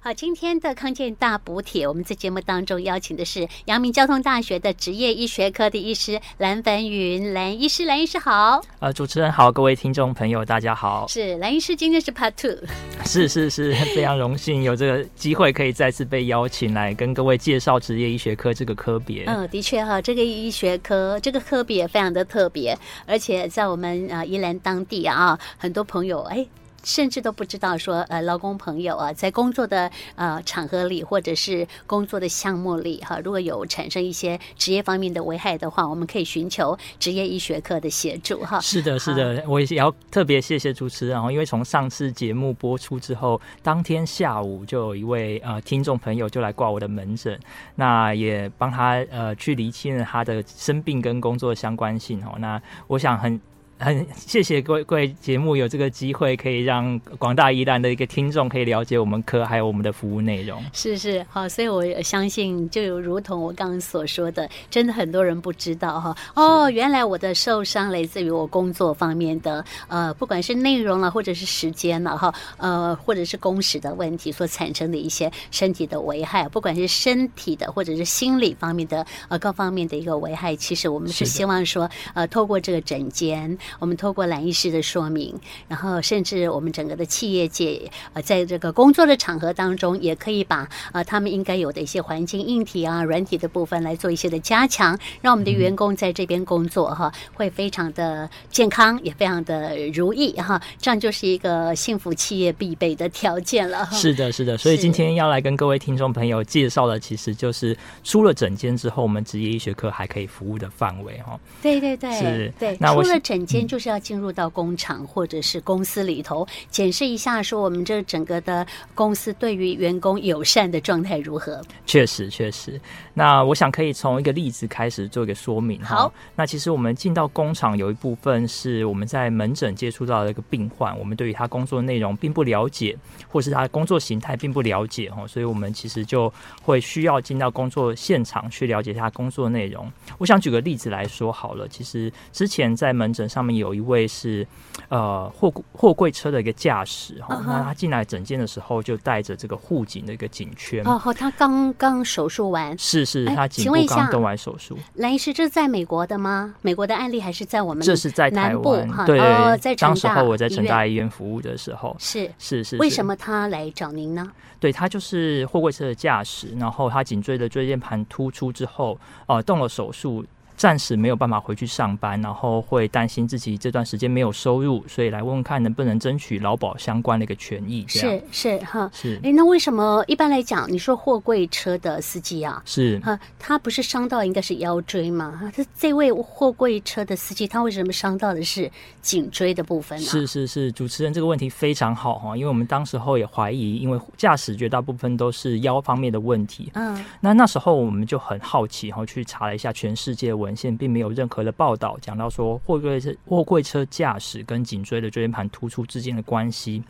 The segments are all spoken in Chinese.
好，今天的康健大补帖，我们在节目当中邀请的是阳明交通大学的职业医学科的医师蓝凡云蓝医师，蓝医师好。呃，主持人好，各位听众朋友大家好。是蓝医师，今天是 Part Two。是是是，非常荣幸有这个机会可以再次被邀请来跟各位介绍职业医学科这个科别。嗯，的确哈，这个医学科这个科别非常的特别，而且在我们呃宜兰当地啊，很多朋友哎。甚至都不知道说，呃，劳工朋友啊，在工作的呃场合里，或者是工作的项目里，哈，如果有产生一些职业方面的危害的话，我们可以寻求职业医学科的协助，哈。是的，是的，我也要特别谢谢主持人，因为从上次节目播出之后，当天下午就有一位呃听众朋友就来挂我的门诊，那也帮他呃去厘清了他的生病跟工作相关性，哦，那我想很。很谢谢各位各位节目有这个机会，可以让广大宜兰的一个听众可以了解我们科还有我们的服务内容。是是好，所以我相信就如同我刚刚所说的，真的很多人不知道哈。哦，原来我的受伤来自于我工作方面的呃，不管是内容了，或者是时间了哈，呃，或者是工时的问题所产生的一些身体的危害，不管是身体的或者是心理方面的呃各方面的一个危害，其实我们是希望说呃，透过这个诊间。我们透过蓝医师的说明，然后甚至我们整个的企业界，呃，在这个工作的场合当中，也可以把呃他们应该有的一些环境硬体啊、软体的部分来做一些的加强，让我们的员工在这边工作哈，会非常的健康，也非常的如意哈。这样就是一个幸福企业必备的条件了。是的，是的。所以今天要来跟各位听众朋友介绍的，其实就是出了诊间之后，我们职业医学科还可以服务的范围哈。对对对，是。对，那出了诊间。就是要进入到工厂或者是公司里头检视一下，说我们这整个的公司对于员工友善的状态如何？确实，确实。那我想可以从一个例子开始做一个说明。好，那其实我们进到工厂有一部分是我们在门诊接触到的一个病患，我们对于他工作内容并不了解，或是他的工作形态并不了解哦，所以我们其实就会需要进到工作现场去了解他工作内容。我想举个例子来说好了，其实之前在门诊上面。有一位是呃货货柜车的一个驾驶哈，那他进来诊间的时候就带着这个护颈的一个颈圈哦，哦，他刚刚手术完，是是，他颈部刚动完手术。蓝医师，这是在美国的吗？美国的案例还是在我们？这是在台湾哈，对，哦，在当时候我在成大医院服务的时候，是是是，为什么他来找您呢？对，他就是货柜车的驾驶，然后他颈椎的椎间盘突出之后，呃，动了手术。暂时没有办法回去上班，然后会担心自己这段时间没有收入，所以来问问看能不能争取劳保相关的一个权益。是是哈，是。哎，那为什么一般来讲，你说货柜车的司机啊，是哈，他不是伤到应该是腰椎吗？他这位货柜车的司机，他为什么伤到的是颈椎的部分呢？是是是，主持人这个问题非常好哈，因为我们当时候也怀疑，因为驾驶绝大部分都是腰方面的问题。嗯，那那时候我们就很好奇，然后去查了一下全世界文文献并没有任何的报道讲到说货柜车货柜车驾驶跟颈椎的椎间盘突出之间的关系。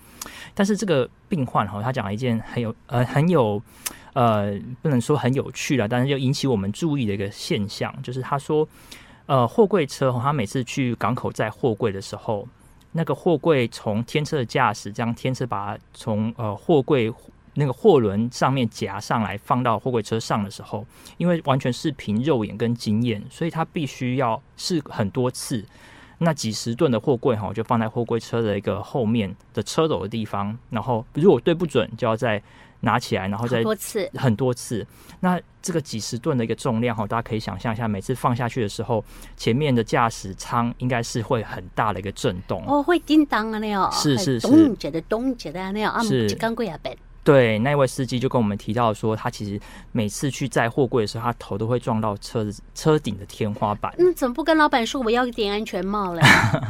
但是这个病患哈，他讲了一件很有呃很有呃不能说很有趣了，但是又引起我们注意的一个现象，就是他说呃货柜车哈，他每次去港口载货柜的时候，那个货柜从天车的驾驶将天车把它从呃货柜。那个货轮上面夹上来放到货柜车上的时候，因为完全是凭肉眼跟经验，所以它必须要试很多次。那几十吨的货柜哈，就放在货柜车的一个后面的车斗的地方，然后如果对不准，就要再拿起来，然后再多次很多次。那这个几十吨的一个重量哈，大家可以想象一下，每次放下去的时候，前面的驾驶舱应该是会很大的一个震动哦，会叮当啊那样，是是是，咚觉得咚觉得那样啊，是刚贵啊对，那位司机就跟我们提到说，他其实每次去载货柜的时候，他头都会撞到车子车顶的天花板。嗯，怎么不跟老板说我要一点安全帽嘞？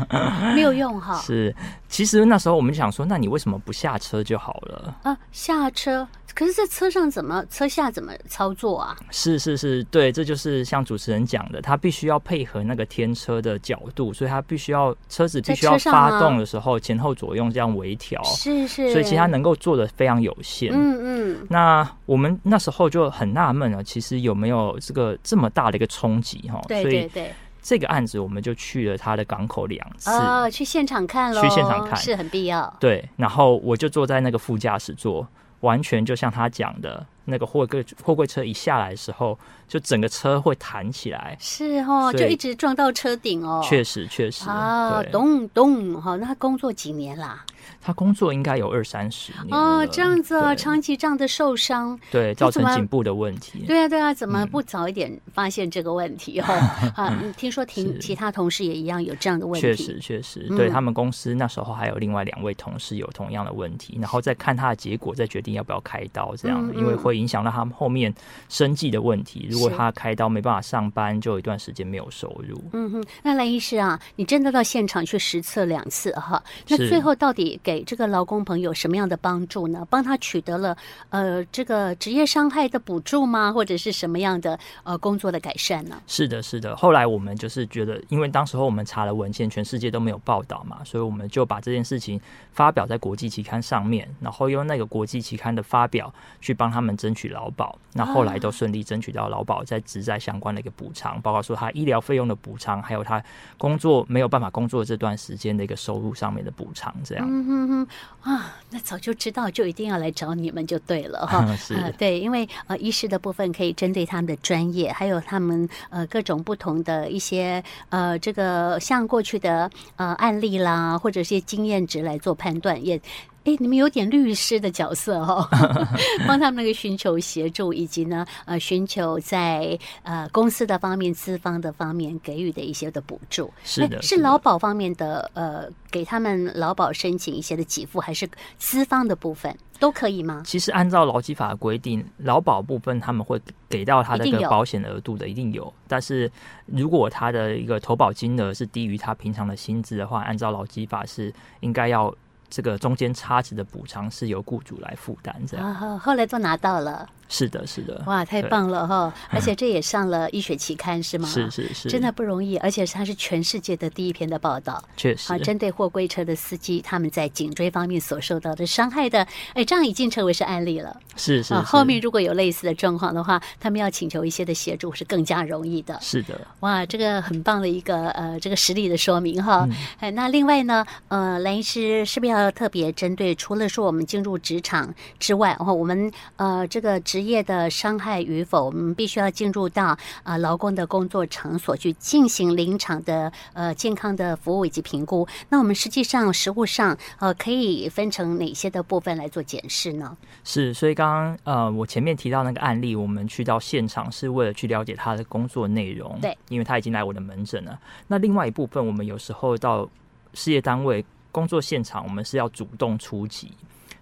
没有用哈。是，其实那时候我们就想说，那你为什么不下车就好了？啊，下车。可是，在车上怎么车下怎么操作啊？是是是，对，这就是像主持人讲的，他必须要配合那个天车的角度，所以他必须要车子必须要发动的时候，前后左右这样微调。是是，所以其实他能够做的非常有限。嗯嗯。那我们那时候就很纳闷了，其实有没有这个这么大的一个冲击哈？对对对。这个案子我们就去了他的港口两次。哦，去现场看喽。去现场看是很必要。对，然后我就坐在那个副驾驶座。完全就像他讲的。那个货柜货柜车一下来的时候，就整个车会弹起来，是哦，就一直撞到车顶哦。确实，确实啊，咚咚，好，那他工作几年啦？他工作应该有二三十年哦，这样子啊，长期这样的受伤，对，造成颈部的问题。对啊，对啊，怎么不早一点发现这个问题？哈啊，听说听其他同事也一样有这样的问题。确实，确实，对他们公司那时候还有另外两位同事有同样的问题，然后再看他的结果，再决定要不要开刀，这样因为会影响到他们后面生计的问题。如果他开刀没办法上班，就有一段时间没有收入。嗯哼，那兰医师啊，你真的到现场去实测两次哈？那最后到底给这个劳工朋友什么样的帮助呢？帮他取得了呃这个职业伤害的补助吗？或者是什么样的呃工作的改善呢？是的，是的。后来我们就是觉得，因为当时候我们查了文献，全世界都没有报道嘛，所以我们就把这件事情发表在国际期刊上面，然后用那个国际期刊的发表去帮他们争取劳保。那后来都顺利争取到劳保在职灾相关的一个补偿，包括说他医疗费用的补偿，还有他工作没有办法工作这段时间的一个收入上面的补偿，这样。嗯哼哼。啊，那早就知道，就一定要来找你们就对了哈。是、对，因为呃，医师的部分可以针对他们的专业，还有他们呃各种不同的一些呃这个像过去的呃案例啦，或者一些经验值来做判断也。哎，你们有点律师的角色哦，帮他们那个寻求协助，以及呢，呃，寻求在呃公司的方面、资方的方面给予的一些的补助。是的，是劳保方面的呃，给他们劳保申请一些的给付，还是资方的部分都可以吗？其实按照劳基法的规定，劳保部分他们会给到他的一个保险额度的，一定有。但是如果他的一个投保金额是低于他平常的薪资的话，按照劳基法是应该要。这个中间差值的补偿是由雇主来负担，这样。后来都拿到了。是的，是的，哇，太棒了哈！而且 这也上了医学期刊，是吗？是是是，真的不容易，而且它是全世界的第一篇的报道，确实。啊，针对货柜车的司机他们在颈椎方面所受到的伤害的，哎，这样已经成为是案例了。是是，是。后面如果有类似的状况的话，他们要请求一些的协助是更加容易的。是的，哇，这个很棒的一个呃这个实例的说明哈。哎、嗯，那另外呢，呃，蓝医师是不是要特别针对除了说我们进入职场之外，然后我们呃这个职业的伤害与否，我们必须要进入到啊劳工的工作场所去进行临场的呃健康的服务以及评估。那我们实际上实务上呃可以分成哪些的部分来做检视呢？是，所以刚刚呃我前面提到那个案例，我们去到现场是为了去了解他的工作内容，对，因为他已经来我的门诊了。那另外一部分，我们有时候到事业单位工作现场，我们是要主动出击。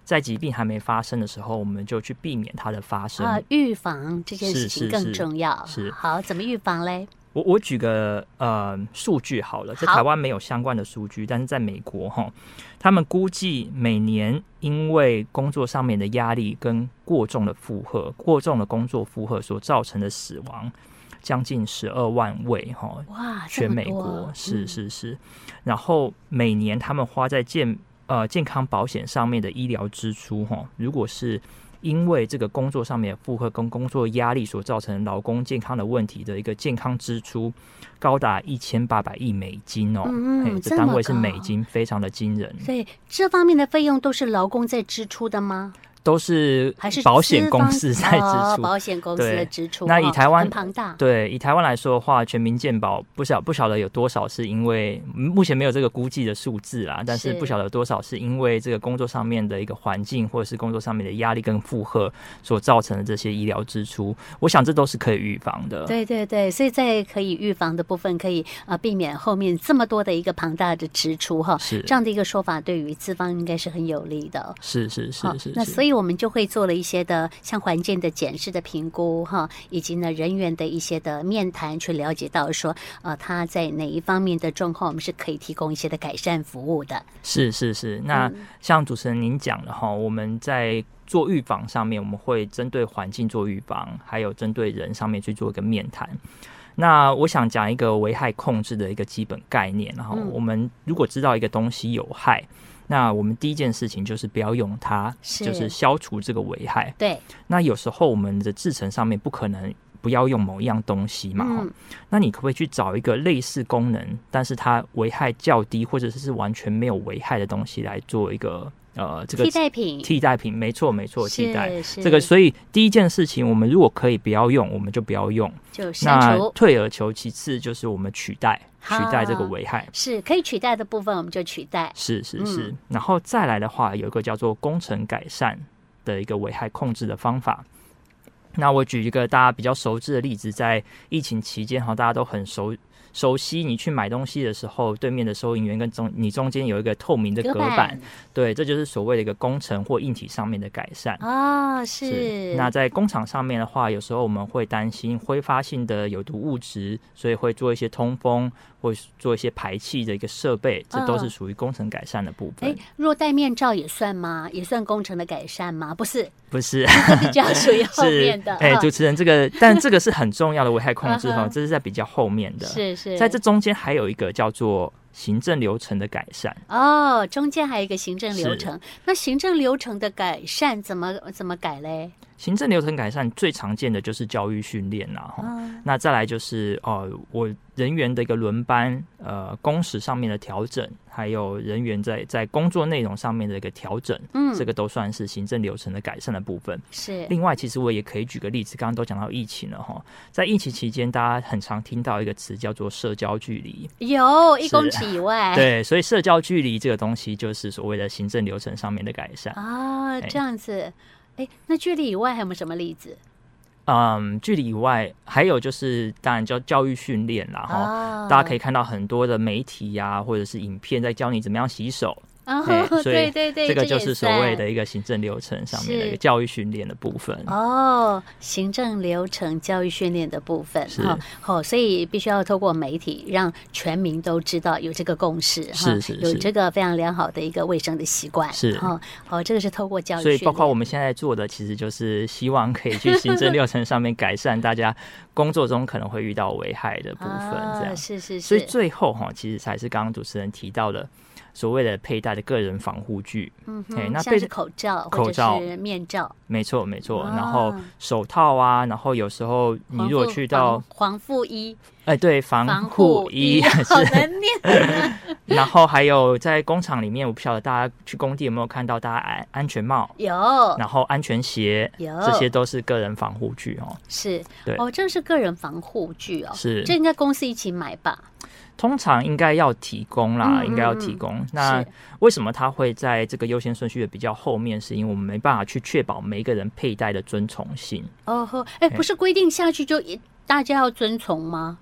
在疾病还没发生的时候，我们就去避免它的发生啊，预防这件事情更重要。是，是，是好，怎么预防嘞？我我举个呃数据好了，在台湾没有相关的数据，但是在美国哈，他们估计每年因为工作上面的压力跟过重的负荷、过重的工作负荷所造成的死亡，将近十二万位哈。哇，全美国是是是，然后每年他们花在健呃，健康保险上面的医疗支出，哈，如果是因为这个工作上面的负荷跟工作压力所造成劳工健康的问题的一个健康支出，高达一千八百亿美金哦，嗯，这单位是美金，非常的惊人。所以这方面的费用都是劳工在支出的吗？都是还是保险公司在支出，哦、保险公司的支出。那以台湾、哦、庞大，对以台湾来说的话，全民健保不晓不晓得有多少是因为目前没有这个估计的数字啦，但是不晓得有多少是因为这个工作上面的一个环境，或者是工作上面的压力跟负荷所造成的这些医疗支出。我想这都是可以预防的。对对对，所以在可以预防的部分，可以啊避免后面这么多的一个庞大的支出哈。是这样的一个说法，对于资方应该是很有利的。是是是是，是。那所以。我们就会做了一些的像环境的检视的评估哈，以及呢人员的一些的面谈，去了解到说，呃，他在哪一方面的状况，我们是可以提供一些的改善服务的。是是是，那像主持人您讲的哈，我们在做预防上面，我们会针对环境做预防，还有针对人上面去做一个面谈。那我想讲一个危害控制的一个基本概念，然后我们如果知道一个东西有害。那我们第一件事情就是不要用它，就是消除这个危害。对。那有时候我们的制程上面不可能不要用某一样东西嘛。嗯。那你可不可以去找一个类似功能，但是它危害较低，或者是完全没有危害的东西来做一个呃这个替代品，替代品，没错没错，替代这个。所以第一件事情，我们如果可以不要用，我们就不要用，就那退而求其次，就是我们取代取代这个危害，是可以取代的部分，我们就取代。是是是，嗯、然后再来的话，有一个叫做工程改善的一个危害控制的方法。那我举一个大家比较熟知的例子，在疫情期间哈，大家都很熟。熟悉，你去买东西的时候，对面的收银员跟中你中间有一个透明的隔板，对，这就是所谓的一个工程或硬体上面的改善啊、哦。是。那在工厂上面的话，有时候我们会担心挥发性的有毒物质，所以会做一些通风或做一些排气的一个设备，这都是属于工程改善的部分。哎、哦，若戴面罩也算吗？也算工程的改善吗？不是，不是，比较属于后面的。哎，主持人，这个但这个是很重要的危害控制哈，这是在比较后面的。是是。在这中间还有一个叫做行政流程的改善。哦，中间还有一个行政流程。那行政流程的改善怎么怎么改嘞？行政流程改善最常见的就是教育训练啦，哈、哦，那再来就是呃，我人员的一个轮班，呃，工时上面的调整，还有人员在在工作内容上面的一个调整，嗯，这个都算是行政流程的改善的部分。是。另外，其实我也可以举个例子，刚刚都讲到疫情了哈，在疫情期间，大家很常听到一个词叫做社交距离，有一公尺以外，对，所以社交距离这个东西就是所谓的行政流程上面的改善啊，这样子。哎，那距离以外还有没有什么例子？嗯，距离以外还有就是，当然叫教育训练啦，哈、哦，大家可以看到很多的媒体呀、啊，或者是影片在教你怎么样洗手。哦，对对对，这个就是所谓的一个行政流程上面的一个教育训练的部分。哦，行政流程教育训练的部分，哈，哦，所以必须要透过媒体让全民都知道有这个共识，是是，有这个非常良好的一个卫生的习惯，是哦，好，这个是透过教育，所以包括我们现在做的，其实就是希望可以去行政流程上面改善大家工作中可能会遇到危害的部分，这样是是是。所以最后哈，其实才是刚刚主持人提到的。所谓的佩戴的个人防护具，嗯，那像是口罩、口罩、面罩，没错没错。然后手套啊，然后有时候你如果去到防护衣，哎，对，防护衣 好难念。然后还有在工厂里面，我不晓得大家去工地有没有看到大家安安全帽有，然后安全鞋有，这些都是个人防护具哦。是，对。哦，这是个人防护具哦，是，这应该公司一起买吧？通常应该要提供啦，嗯、应该要提供。那为什么他会在这个优先顺序的比较后面？是因为我们没办法去确保每一个人佩戴的遵从性。哦呵，哎，不是规定下去就大家要遵从吗？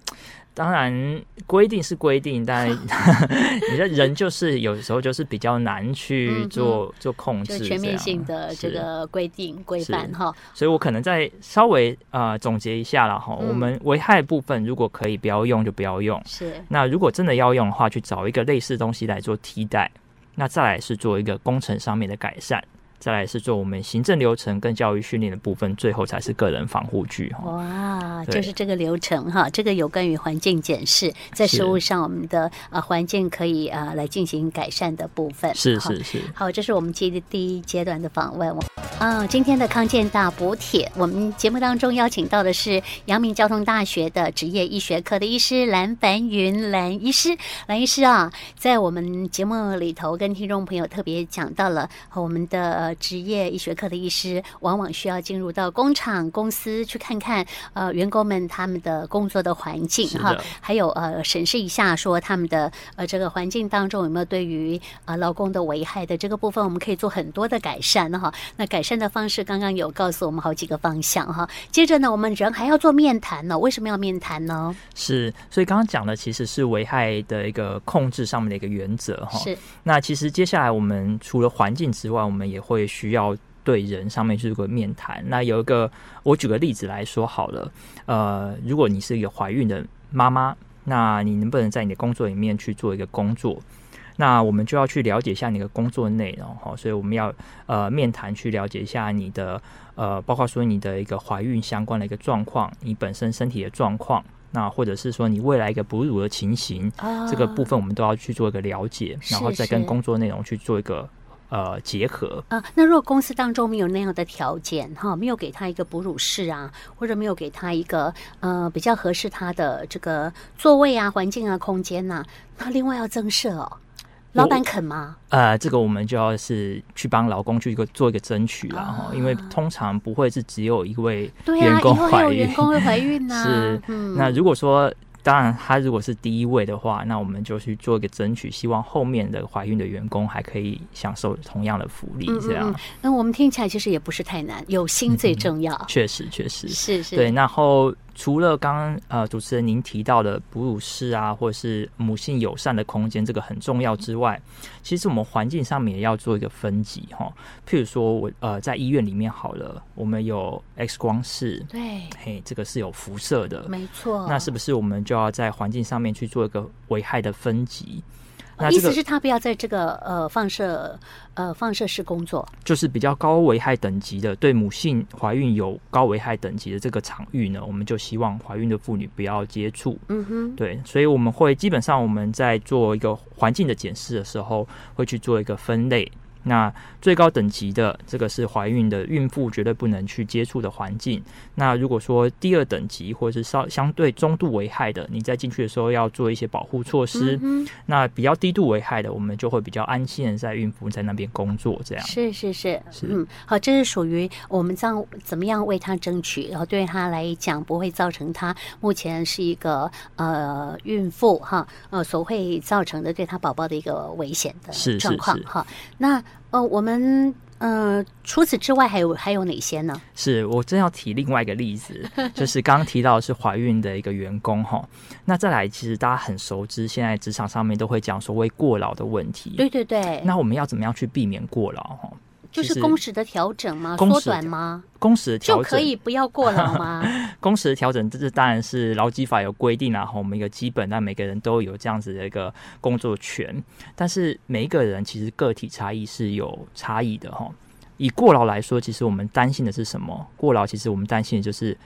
当然，规定是规定，但 你的人就是有时候就是比较难去做、嗯、做控制，全面性的这个规定规范哈。所以我可能再稍微啊、呃、总结一下了哈、嗯。我们危害部分如果可以不要用就不要用。是。那如果真的要用的话，去找一个类似东西来做替代。那再来是做一个工程上面的改善。再来是做我们行政流程跟教育训练的部分，最后才是个人防护具。哇，就是这个流程哈，这个有关于环境检视，在食物上我们的呃环境可以呃来进行改善的部分。是是是。好，这是我们接的第一阶段的访问。啊，今天的康健大补帖，我们节目当中邀请到的是阳明交通大学的职业医学科的医师蓝凡云蓝医师。蓝医师啊，在我们节目里头跟听众朋友特别讲到了我们的。职业医学科的医师往往需要进入到工厂、公司去看看，呃，员工们他们的工作的环境哈，还有呃，审视一下说他们的呃这个环境当中有没有对于呃劳工的危害的这个部分，我们可以做很多的改善哈。那改善的方式刚刚有告诉我们好几个方向哈。接着呢，我们人还要做面谈呢，为什么要面谈呢？是，所以刚刚讲的其实是危害的一个控制上面的一个原则哈。是。那其实接下来我们除了环境之外，我们也会。需要对人上面去做个面谈。那有一个，我举个例子来说好了。呃，如果你是一个怀孕的妈妈，那你能不能在你的工作里面去做一个工作？那我们就要去了解一下你的工作内容哈。所以我们要呃面谈去了解一下你的呃，包括说你的一个怀孕相关的一个状况，你本身身体的状况，那或者是说你未来一个哺乳的情形，这个部分我们都要去做一个了解，然后再跟工作内容去做一个。呃，结合啊，那如果公司当中没有那样的条件哈，没有给他一个哺乳室啊，或者没有给他一个呃比较合适他的这个座位啊、环境啊、空间呐、啊，那另外要增设哦。老板肯吗？呃，这个我们就要是去帮老公去一个做一个争取了哈，因为通常不会是只有一位员工怀孕，员工会怀孕呢。是，嗯那如果说。当然，他如果是第一位的话，那我们就去做一个争取，希望后面的怀孕的员工还可以享受同样的福利。这样，那、嗯嗯、我们听起来其实也不是太难，有心最重要。确、嗯、实，确实是是。对，然后。除了刚刚呃主持人您提到的哺乳室啊，或者是母性友善的空间，这个很重要之外，其实我们环境上面也要做一个分级哈。譬如说我呃在医院里面好了，我们有 X 光室，对，嘿，这个是有辐射的，没错。那是不是我们就要在环境上面去做一个危害的分级？那这个、意思是他不要在这个呃放射呃放射室工作，就是比较高危害等级的，对母性怀孕有高危害等级的这个场域呢，我们就希望怀孕的妇女不要接触。嗯哼，对，所以我们会基本上我们在做一个环境的检视的时候，会去做一个分类。那最高等级的这个是怀孕的孕妇绝对不能去接触的环境。那如果说第二等级或者是稍相对中度危害的，你在进去的时候要做一些保护措施。嗯。那比较低度危害的，我们就会比较安心的在孕妇在那边工作。这样是是是是嗯，好，这是属于我们这样怎么样为他争取，然后对他来讲不会造成他目前是一个呃孕妇哈呃所会造成的对他宝宝的一个危险的状况哈那。哦，我们呃，除此之外还有还有哪些呢？是我真要提另外一个例子，就是刚刚提到的是怀孕的一个员工哈。那再来，其实大家很熟知，现在职场上面都会讲所谓过劳的问题。对对对。那我们要怎么样去避免过劳哈？就是工时的调整吗？缩短吗？工时的调整就可以不要过劳吗？工时的调整，这是当然是劳基法有规定啊，我们一个基本，那每个人都有这样子的一个工作权。但是每一个人其实个体差异是有差异的哈。以过劳来说，其实我们担心的是什么？过劳其实我们担心的就是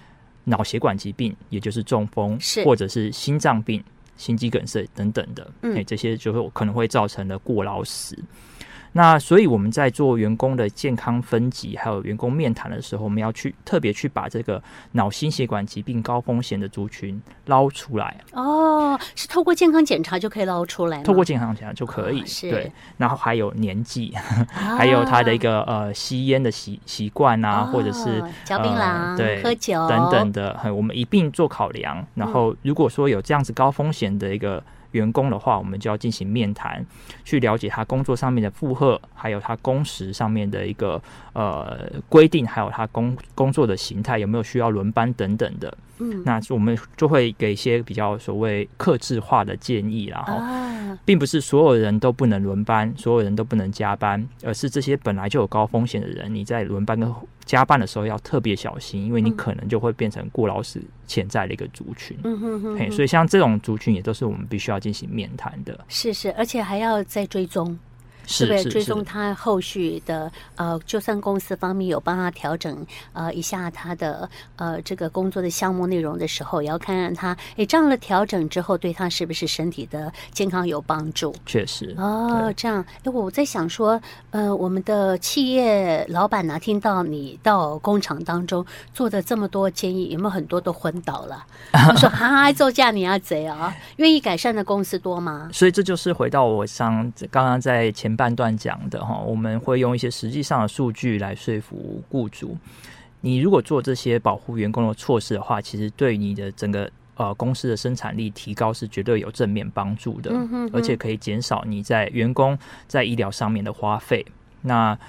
脑血管疾病，也就是中风，是或者是心脏病、心肌梗塞等等的，嗯，这些就会可能会造成的过劳死。那所以我们在做员工的健康分级，还有员工面谈的时候，我们要去特别去把这个脑心血管疾病高风险的族群捞出来。哦，是透过健康检查就可以捞出来？透过健康检查就可以，哦、是对。然后还有年纪，啊、还有他的一个呃吸烟的习习惯啊，哦、或者是嚼槟榔、对喝酒等等的，我们一并做考量。然后如果说有这样子高风险的一个。员工的话，我们就要进行面谈，去了解他工作上面的负荷，还有他工时上面的一个呃规定，还有他工工作的形态有没有需要轮班等等的。嗯，那我们就会给一些比较所谓克制化的建议，然后，并不是所有人都不能轮班，所有人都不能加班，而是这些本来就有高风险的人，你在轮班跟加班的时候要特别小心，因为你可能就会变成过劳死潜在的一个族群。嗯哼哼哼，所以像这种族群也都是我们必须要进行面谈的。是是，而且还要再追踪。是不是追踪他后续的呃，就算公司方面有帮他调整呃一下他的呃这个工作的项目内容的时候，也要看看他诶这样的调整之后对他是不是身体的健康有帮助？确实哦，这样诶我在想说呃我们的企业老板呢，听到你到工厂当中做的这么多建议，有没有很多都昏倒了？他说啊，做嫁你啊贼啊，愿意改善的公司多吗？所以这就是回到我上刚刚在前。半段讲的哈，我们会用一些实际上的数据来说服雇主。你如果做这些保护员工的措施的话，其实对你的整个呃公司的生产力提高是绝对有正面帮助的，而且可以减少你在员工在医疗上面的花费。那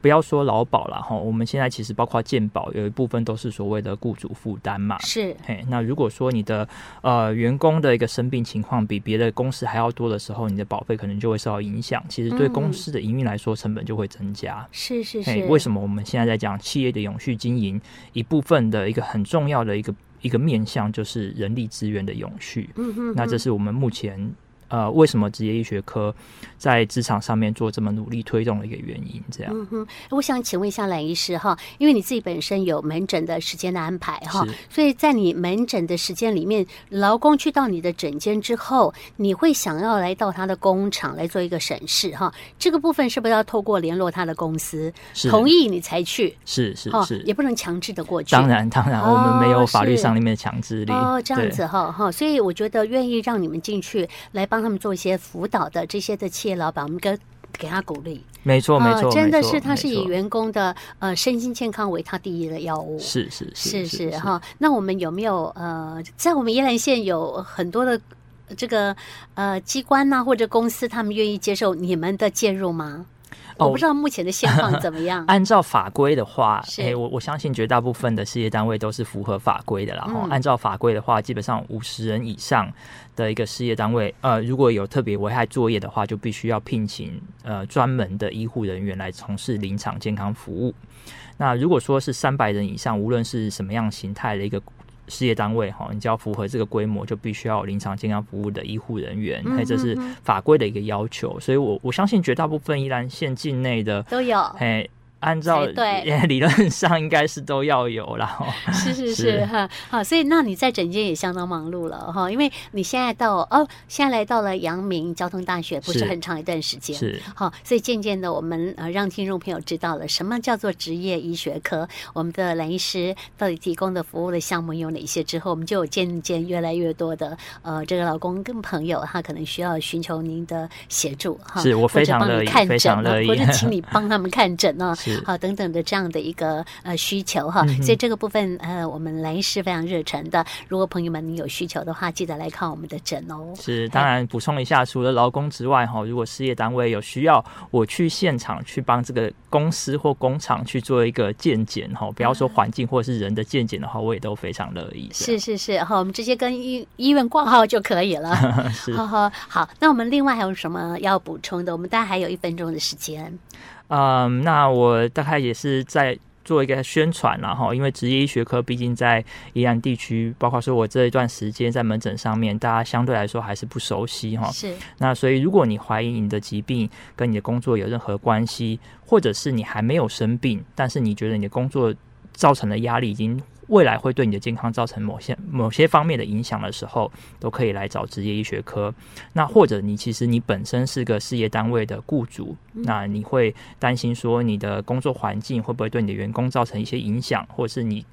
不要说劳保了哈，我们现在其实包括健保有一部分都是所谓的雇主负担嘛。是，嘿，那如果说你的呃员工的一个生病情况比别的公司还要多的时候，你的保费可能就会受到影响。其实对公司的营运来说，成本就会增加。是是是。为什么我们现在在讲企业的永续经营，一部分的一个很重要的一个一个面向就是人力资源的永续。嗯哼，那这是我们目前。呃，为什么职业医学科在职场上面做这么努力推动的一个原因？这样，嗯哼，我想请问一下蓝医师哈，因为你自己本身有门诊的时间的安排哈，所以在你门诊的时间里面，劳工去到你的诊间之后，你会想要来到他的工厂来做一个审视哈？这个部分是不是要透过联络他的公司同意你才去？是是是，也不能强制的过去。当然当然，我们没有法律上里面的强制力哦，这样子哈哈，所以我觉得愿意让你们进去来帮。帮他们做一些辅导的这些的企业老板，我们给给他鼓励。没错，没错，真的是他是以员工的呃身心健康为他第一的药物。是是是是是哈。那我们有没有呃，在我们宜兰县有很多的这个呃机关呐、啊、或者公司，他们愿意接受你们的介入吗？我不知道目前的现况怎么样。按照法规的话，哎、欸，我我相信绝大部分的事业单位都是符合法规的。然后、嗯、按照法规的话，基本上五十人以上的一个事业单位，呃，如果有特别危害作业的话，就必须要聘请呃专门的医护人员来从事临场健康服务。那如果说是三百人以上，无论是什么样形态的一个。事业单位哈，你只要符合这个规模，就必须要有临床健康服务的医护人员，哎、嗯，这是法规的一个要求。所以我我相信绝大部分依兰县境内的都有，哎。按照对。理论上应该是都要有了，是是是哈好，所以那你在整间也相当忙碌了哈，因为你现在到哦，现在来到了阳明交通大学，不是很长一段时间是。好，所以渐渐的我们呃让听众朋友知道了什么叫做职业医学科，我们的蓝医师到底提供的服务的项目有哪些之后，我们就有渐渐越来越多的呃这个老公跟朋友他可能需要寻求您的协助哈，是我非常乐意，非常乐意，或者请你帮他们看诊呢。好，等等的这样的一个呃需求哈，所以这个部分呃，我们兰医师非常热忱的。如果朋友们你有需求的话，记得来看我们的诊哦。是，当然补充一下，除了劳工之外哈，如果事业单位有需要，我去现场去帮这个公司或工厂去做一个健检哈，不要说环境或是人的健检的话，我也都非常乐意。是是是，好，我们直接跟医医院挂号就可以了。是，好好好。那我们另外还有什么要补充的？我们大概还有一分钟的时间。嗯，那我大概也是在做一个宣传然后，因为职业医学科毕竟在宜兰地区，包括说我这一段时间在门诊上面，大家相对来说还是不熟悉哈。是。那所以，如果你怀疑你的疾病跟你的工作有任何关系，或者是你还没有生病，但是你觉得你的工作造成的压力已经。未来会对你的健康造成某些某些方面的影响的时候，都可以来找职业医学科。那或者你其实你本身是个事业单位的雇主，那你会担心说你的工作环境会不会对你的员工造成一些影响，或者是你。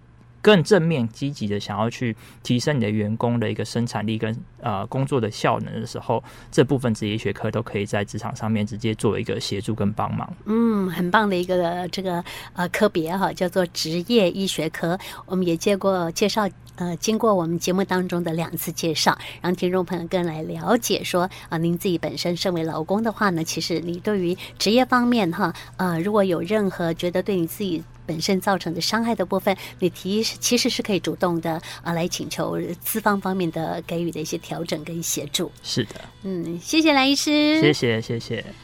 更正面积极的想要去提升你的员工的一个生产力跟呃工作的效能的时候，这部分职业学科都可以在职场上面直接做一个协助跟帮忙。嗯，很棒的一个这个呃科别哈，叫做职业医学科。我们也接过介绍，呃，经过我们节目当中的两次介绍，让听众朋友更来了解说啊、呃，您自己本身身为劳工的话呢，其实你对于职业方面哈，呃，如果有任何觉得对你自己。本身造成的伤害的部分，你提其实是可以主动的啊，来请求资方方面的给予的一些调整跟协助。是的，嗯，谢谢蓝医师，谢谢谢谢。